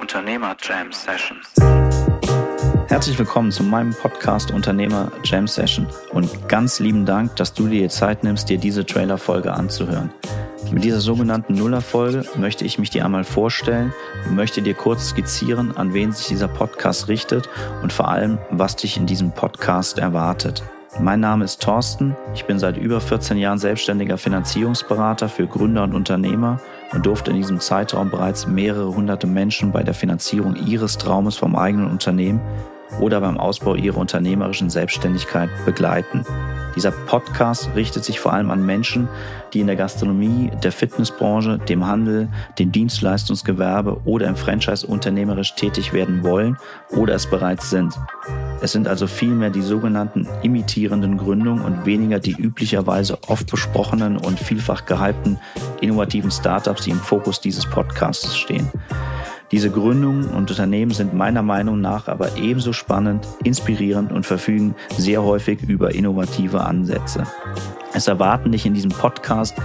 Unternehmer Jam Session. Herzlich willkommen zu meinem Podcast Unternehmer Jam Session und ganz lieben Dank, dass du dir Zeit nimmst, dir diese Trailer-Folge anzuhören. Mit dieser sogenannten Nuller-Folge möchte ich mich dir einmal vorstellen und möchte dir kurz skizzieren, an wen sich dieser Podcast richtet und vor allem, was dich in diesem Podcast erwartet. Mein Name ist Thorsten. Ich bin seit über 14 Jahren selbstständiger Finanzierungsberater für Gründer und Unternehmer und durfte in diesem Zeitraum bereits mehrere hunderte Menschen bei der Finanzierung ihres Traumes vom eigenen Unternehmen oder beim Ausbau ihrer unternehmerischen Selbstständigkeit begleiten. Dieser Podcast richtet sich vor allem an Menschen, die in der Gastronomie, der Fitnessbranche, dem Handel, dem Dienstleistungsgewerbe oder im Franchise unternehmerisch tätig werden wollen oder es bereits sind. Es sind also vielmehr die sogenannten imitierenden Gründungen und weniger die üblicherweise oft besprochenen und vielfach gehypten innovativen Startups, die im Fokus dieses Podcasts stehen. Diese Gründungen und Unternehmen sind meiner Meinung nach aber ebenso spannend, inspirierend und verfügen sehr häufig über innovative Ansätze. Es erwarten dich in diesem Podcast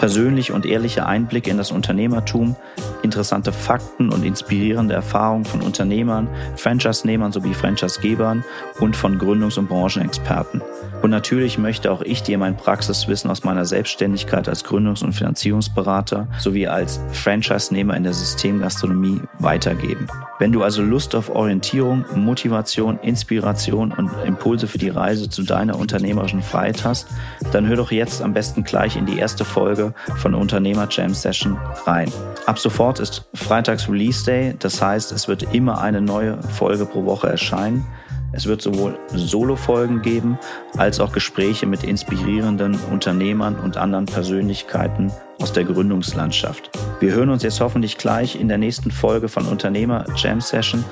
persönliche und ehrliche Einblicke in das Unternehmertum, interessante Fakten und inspirierende Erfahrungen von Unternehmern, Franchise-Nehmern sowie Franchise-Gebern und von Gründungs- und Branchenexperten. Und natürlich möchte auch ich dir mein Praxiswissen aus meiner Selbstständigkeit als Gründungs- und Finanzierungsberater sowie als Franchise-Nehmer in der Systemgastronomie weitergeben. Wenn du also Lust auf Orientierung, Motivation, Inspiration und Impulse für die Reise zu deiner unternehmerischen Freiheit hast, dann hör doch jetzt am besten gleich in die erste Folge von Unternehmer Jam Session rein. Ab sofort ist Freitags Release Day, das heißt, es wird immer eine neue Folge pro Woche erscheinen. Es wird sowohl Solo-Folgen geben, als auch Gespräche mit inspirierenden Unternehmern und anderen Persönlichkeiten aus der Gründungslandschaft. Wir hören uns jetzt hoffentlich gleich in der nächsten Folge von Unternehmer Jam Session.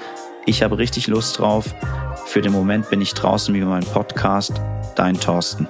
Ich habe richtig Lust drauf. Für den Moment bin ich draußen wie mein Podcast. Dein Thorsten.